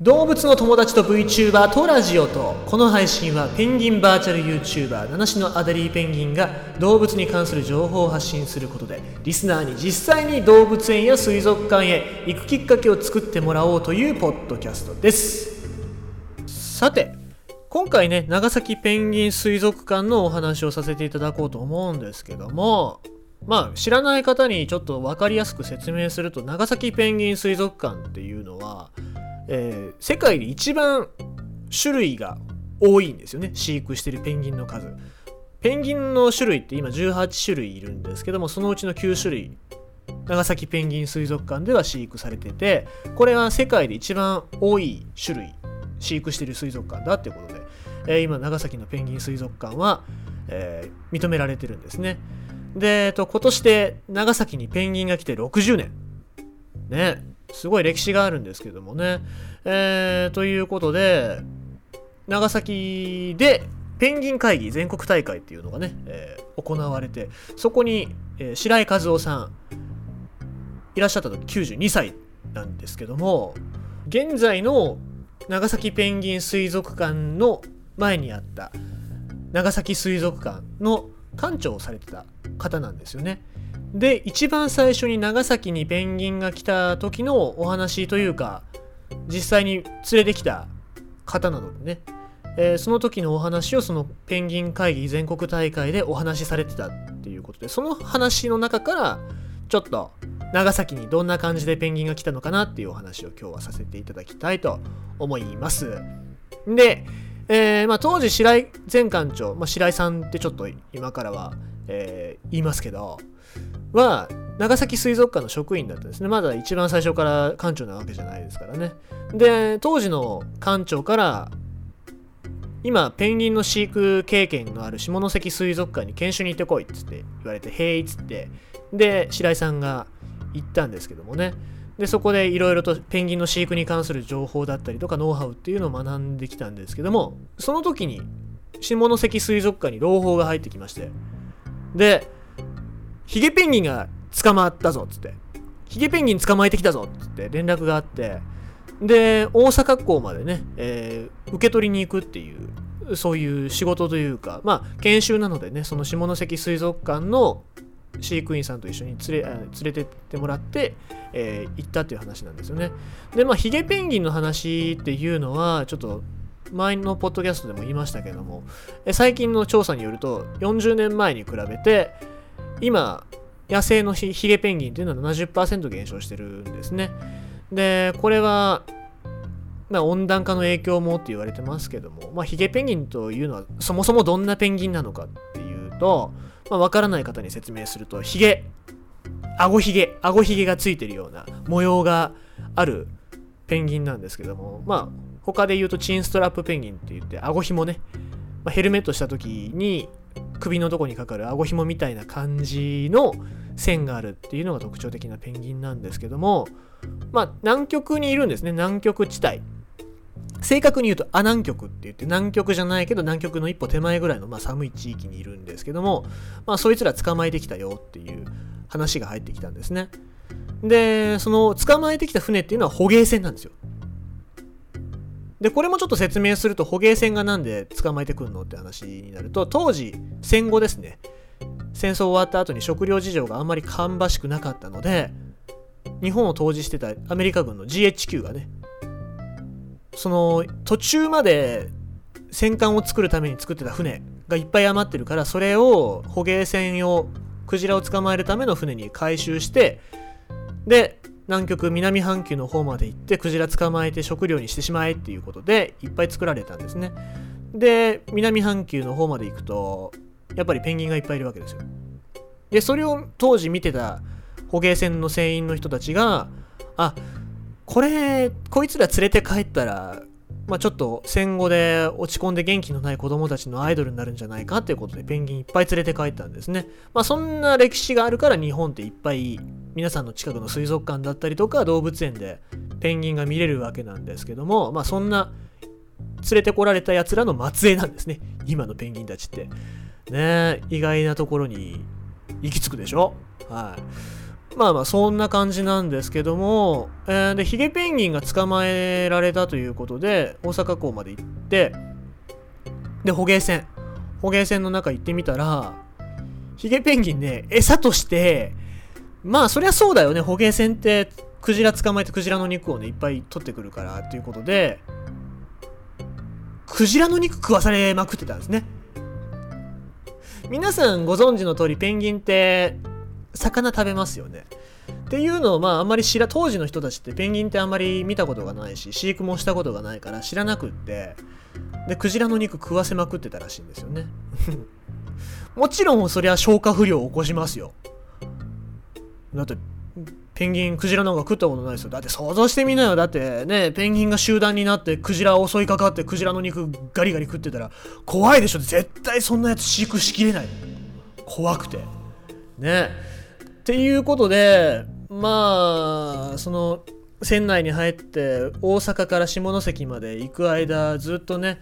動物の友達と VTuber とラジオとこの配信はペンギンバーチャル YouTuber 七種のアデリーペンギンが動物に関する情報を発信することでリスナーに実際に動物園や水族館へ行くきっかけを作ってもらおうというポッドキャストです。さて今回ね長崎ペンギン水族館のお話をさせていただこうと思うんですけどもまあ知らない方にちょっと分かりやすく説明すると長崎ペンギン水族館っていうのはえー、世界で一番種類が多いんですよね。飼育してるペンギンの数。ペンギンの種類って今18種類いるんですけどもそのうちの9種類長崎ペンギン水族館では飼育されててこれは世界で一番多い種類飼育してる水族館だってことで、えー、今長崎のペンギン水族館は、えー、認められてるんですね。で、えっと、今年で長崎にペンギンが来て60年。ね。すごい歴史があるんですけどもね。えー、ということで、長崎でペンギン会議全国大会っていうのがね、えー、行われて、そこに、えー、白井和夫さん、いらっしゃった時92歳なんですけども、現在の長崎ペンギン水族館の前にあった長崎水族館の館長をされてた方なんですよね。で一番最初に長崎にペンギンが来た時のお話というか実際に連れてきた方なのでね、えー、その時のお話をそのペンギン会議全国大会でお話しされてたっていうことでその話の中からちょっと長崎にどんな感じでペンギンが来たのかなっていうお話を今日はさせていただきたいと思います。で、えー、まあ、当時白井前館長、まあ、白井さんってちょっと今からは、えー、言いますけどは長崎水族館の職員だったんですね。まだ一番最初から館長なわけじゃないですからね。で当時の館長から今ペンギンの飼育経験のある下関水族館に研修に行ってこいっつって言われてへいっつって。で白井さんが行ったんですけどもね。でそこでいろいろとペンギンの飼育に関する情報だったりとかノウハウっていうのを学んできたんですけどもその時に下関水族館に朗報が入ってきまして。でヒゲペンギンが捕まったぞっつって。ヒゲペンギン捕まえてきたぞっつって連絡があって。で大阪港までね、えー、受け取りに行くっていうそういう仕事というかまあ研修なのでねその下関水族館の飼育員さんと一緒に連れ連れてってもらって、えー、行ったっていう話なんですよね。でまあヒゲペンギンの話っていうのはちょっと前のポッドキャストでも言いましたけども最近の調査によると40年前に比べて今、野生のヒゲペンギンというのは70%減少してるんですね。で、これは、まあ、温暖化の影響もって言われてますけども、まあ、ヒゲペンギンというのはそもそもどんなペンギンなのかっていうと、まあ、わからない方に説明すると、ヒゲ、アゴヒゲ、アゴヒゲがついてるような模様があるペンギンなんですけども、まあ、他で言うとチンストラップペンギンって言って、アゴヒもね、まあ、ヘルメットした時に首のとこにかかる顎紐みたいな感じの線があるっていうのが特徴的なペンギンなんですけどもまあ南極にいるんですね。南極地帯。正確に言うとア南極って言って南極じゃないけど南極の一歩手前ぐらいのまあ寒い地域にいるんですけどもまあそいつら捕まえてきたよっていう話が入ってきたんですね。でその捕まえてきた船っていうのは捕鯨船なんですよ。で、これもちょっと説明すると捕鯨船がなんで捕まえてくんのって話になると、当時、戦後ですね、戦争終わった後に食料事情があんまり芳しくなかったので、日本を統治してたアメリカ軍の GHQ がね、その途中まで戦艦を作るために作ってた船がいっぱい余ってるから、それを捕鯨船用、クジラを捕まえるための船に回収して、で、南極南半球の方まで行ってクジラ捕まえて食料にしてしまえっていうことでいっぱい作られたんですねで南半球の方まで行くとやっぱりペンギンがいっぱいいるわけですよでそれを当時見てた捕鯨船の船員の人たちがあこれこいつら連れて帰ったらまあ、ちょっと戦後で落ち込んで元気のない子供たちのアイドルになるんじゃないかっていうことでペンギンいっぱい連れて帰ったんですね。まあ、そんな歴史があるから日本っていっぱい皆さんの近くの水族館だったりとか動物園でペンギンが見れるわけなんですけども、まあ、そんな連れてこられたやつらの末裔なんですね。今のペンギンたちって。ね意外なところに行き着くでしょ？はい。まあまあそんな感じなんですけども、えー、でヒゲペンギンが捕まえられたということで大阪港まで行ってで捕鯨船捕鯨船の中行ってみたらヒゲペンギンね餌としてまあそりゃそうだよね。捕鯨船ってクジラ捕まえてクジラの肉をねいっぱい取ってくるからっていうことでクジラの肉食わされまくってたんですね。皆さんご存知の通りペンギンって魚食べますよね。っていうのをまああんまり知ら当時の人たちってペンギンってあんまり見たことがないし飼育もしたことがないから知らなくってでクジラの肉食わせまくってたらしいんですよね。もちろんそりゃ消化不良を起こしますよ。だってペンギンクジラなんか食ったことないですよ。だって想像してみなよ。だってねペンギンが集団になってクジラを襲いかかってクジラの肉ガリガリ食ってたら怖いでしょ。絶対そんなやつ飼育しきれない。怖くて。ね。えていうことでまあその船内に入って大阪から下関まで行く間ずっとね、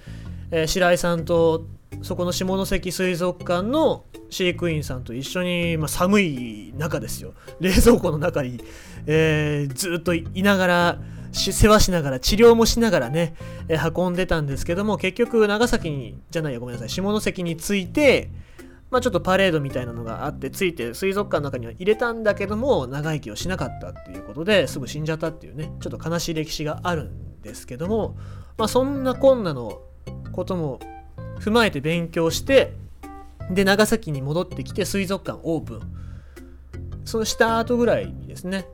えー、白井さんとそこの下関水族館の飼育員さんと一緒に、まあ、寒い中ですよ。冷蔵庫の中に、えー、ずっといながら世話しながら治療もしながらね、えー、運んでたんですけども結局長崎にじゃないやごめんなさい下関に着いてまあ、ちょっとパレードみたいなのがあってついて水族館の中には入れたんだけども長生きをしなかったっていうことですぐ死んじゃったっていうねちょっと悲しい歴史があるんですけども、まあ、そんなこんなのことも踏まえて勉強してで長崎に戻ってきて水族館オープン。そのした後ぐらいにですね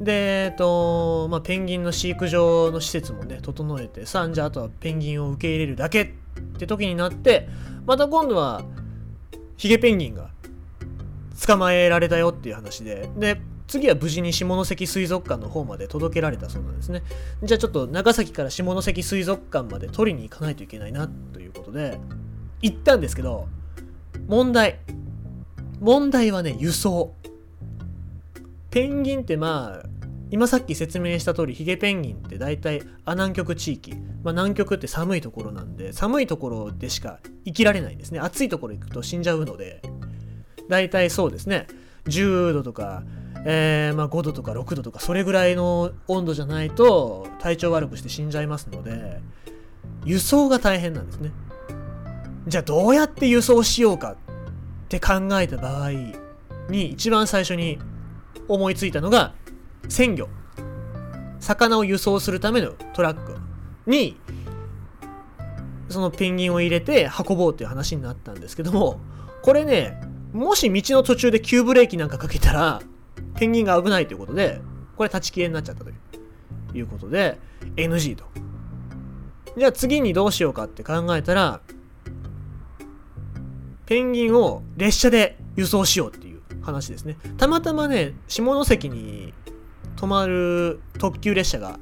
で、えっとまあ、ペンギンの飼育場の施設もね整えてさんじゃあとはペンギンを受け入れるだけって時になってまた今度はヒゲペンギンが捕まえられたよっていう話でで次は無事に下関水族館の方まで届けられたそうなんですね。じゃあちょっと長崎から下関水族館まで取りに行かないといけないなということで行ったんですけど問題問題はね輸送ペンギンってまあ今さっき説明した通りヒゲペンギンって大体亜南極地域、まあ、南極って寒いところなんで寒いところでしか生きられないんですね。暑いところ行くと死んじゃうので。大体そうですね。10度とかえー、まあ、5度とか6度とかそれぐらいの温度じゃないと体調悪くして死んじゃいますので輸送が大変なんですね。じゃあどうやって輸送しようかって考えた場合に一番最初に思いついたのが鮮魚魚を輸送するためのトラックにそのペンギンを入れて運ぼうっていう話になったんですけどもこれねもし道の途中で急ブレーキなんかかけたらペンギンが危ないということで、これ立ち消えになっちゃったということで、NG と。じゃあ次にどうしようかって考えたら、ペンギンを列車で輸送しようっていう話ですね。たまたまね、下関に止まる特急列車が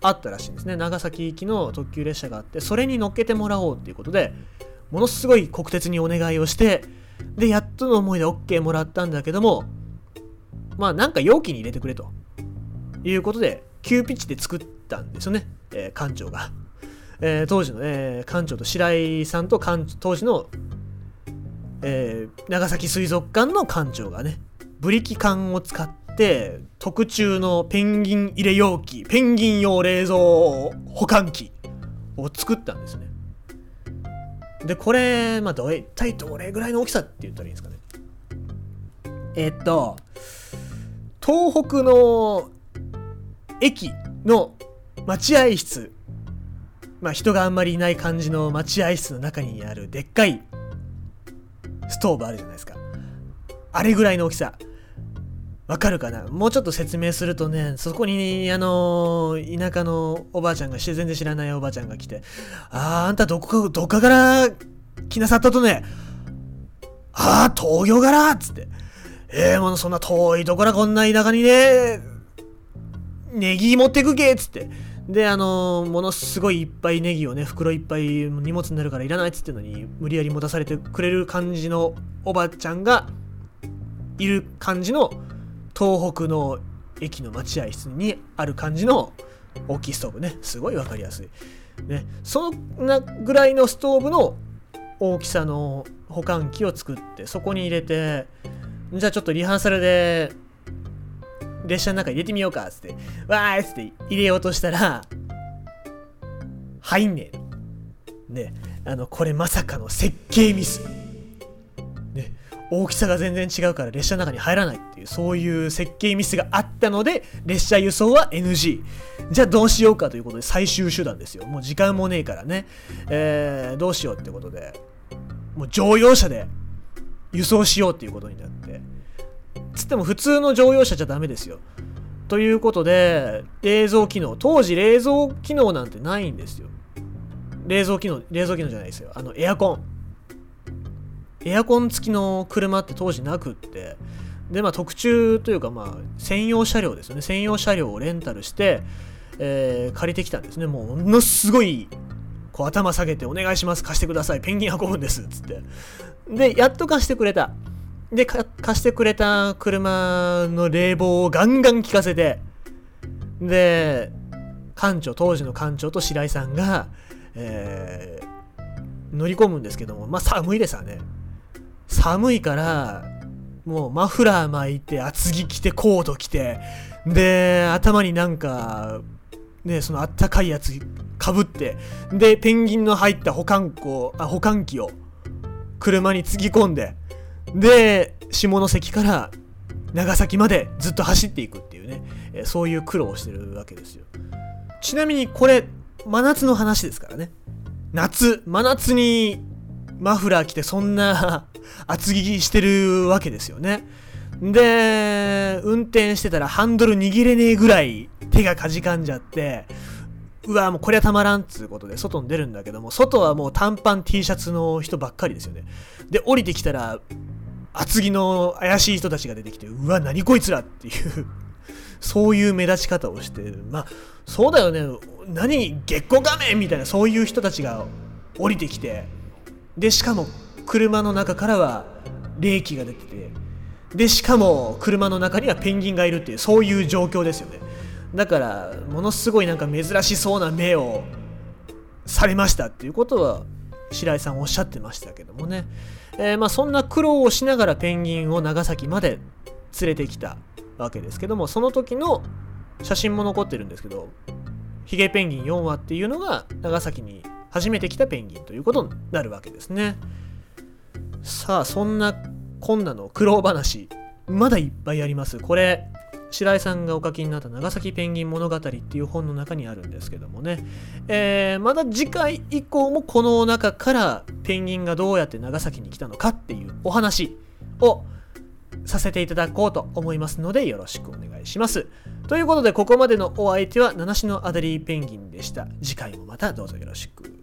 あったらしいんですね。長崎行きの特急列車があって、それに乗っけてもらおうっていうことで、ものすごい国鉄にお願いをして、で、やっとの思いで OK もらったんだけども、まあなんか容器に入れてくれと。いうことで急ピッチで作ったんですよね、えー、館長が、えー、当時の、えー、館長と白井さんと当時の、えー、長崎水族館の館長がねブリキ缶を使って特注のペンギン入れ容器ペンギン用冷蔵保管器を作ったんですねでこれまあど一体どれぐらいの大きさって言ったらいいんですかねえっと東北の駅の待合室、まあ、人があんまりいない感じの待合室の中にあるでっかいストーブあるじゃないですか。あれぐらいの大きさ。わかるかな？もうちょっと説明するとね、そこに、あのー、田舎のおばあちゃんが、全然知らないおばあちゃんが来て、あー、あんたどこか、どっかから来なさったとね、あー、東京からっつって、ええー、もうそんな遠いところこんな田舎にね、ネギ持ってくけっつって。で、あのー、ものすごいいっぱいネギをね、袋いっぱい荷物になるからいらないっつってのに、無理やり持たされてくれる感じのおばちゃんがいる感じの東北の駅の待合室にある感じの大きいストーブね。すごいわかりやすい。ね、そんなぐらいのストーブの大きさの保管器を作って、そこに入れて、じゃあちょっとリハーサルで列車の中に入れてみようかっつってわーいっつって入れようとしたら入んねえねあのこれまさかの設計ミス大きさが全然違うから列車の中に入らないっていうそういう設計ミスがあったので列車輸送は NG じゃあどうしようかということで最終手段ですよ。もう時間もねえからね、えー、どうしようってことで。もう乗用車で輸送しようっていうことになって。つっても普通の乗用車じゃダメですよ。ということで冷蔵機能。当時冷蔵機能なんてないんですよ。冷蔵機能冷蔵機能じゃないですよ。あのエアコン。エアコン付きの車って当時なくって。でまあ特注というかまあ専用車両ですよね。専用車両をレンタルして、えー、借りてきたんですね。もうものすごいこう頭下げてお願いします。貸してください。ペンギン運ぶんですつって。でやっと貸してくれた。で貸してくれた車の冷房をガンガン効かせて。で館長当時の館長と白井さんが、えー、乗り込むんですけどもまあ寒いですわね。寒いからもうマフラー巻いて厚着着てコート着てで頭になんかねそのあったかいやつかぶってでペンギンの入った保管庫あ保管機を車につぎ込んでで下関から長崎までずっと走っていくっていうね、えそういう苦労をしてるわけですよ。ちなみにこれ真夏の話ですからね。夏真夏にマフラー着てそんな厚着してるわけですよね。で、運転してたらハンドル握れねえぐらい手がかじかんじゃって、うわ、もうこれはたまらんっつうことで外に出るんだけども、外はもう短パン T シャツの人ばっかりですよね。で、降りてきたら、厚着の怪しい人たちが出てきて、うわ、何こいつらっていうそういう目立ち方をして、まあ、そうだよね、何、月光仮面みたいな、そういう人たちが降りてきて、でしかも車の中からは冷気が出てて。でしかも車の中にはペンギンがいるっていうそういう状況ですよね。だからものすごいなんか珍しそうな目をされましたっていうことは白井さんおっしゃってましたけどもね、えー、まあそんな苦労をしながらペンギンを長崎まで連れてきたわけですけどもその時の写真も残ってるんですけどヒゲペンギン4羽っていうのが長崎に初めて来たペンギンということになるわけですね。さあそんなこんなの苦労話まだいっぱいありますこれ白井さんがお書きになった長崎ペンギン物語っていう本の中にあるんですけどもね、えー、まだ次回以降もこの中からペンギンがどうやって長崎に来たのかっていうお話をさせていただこうと思いますのでよろしくお願いします。ということでここまでのお相手は七種のアデリーペンギンでした。次回もまたどうぞよろしく。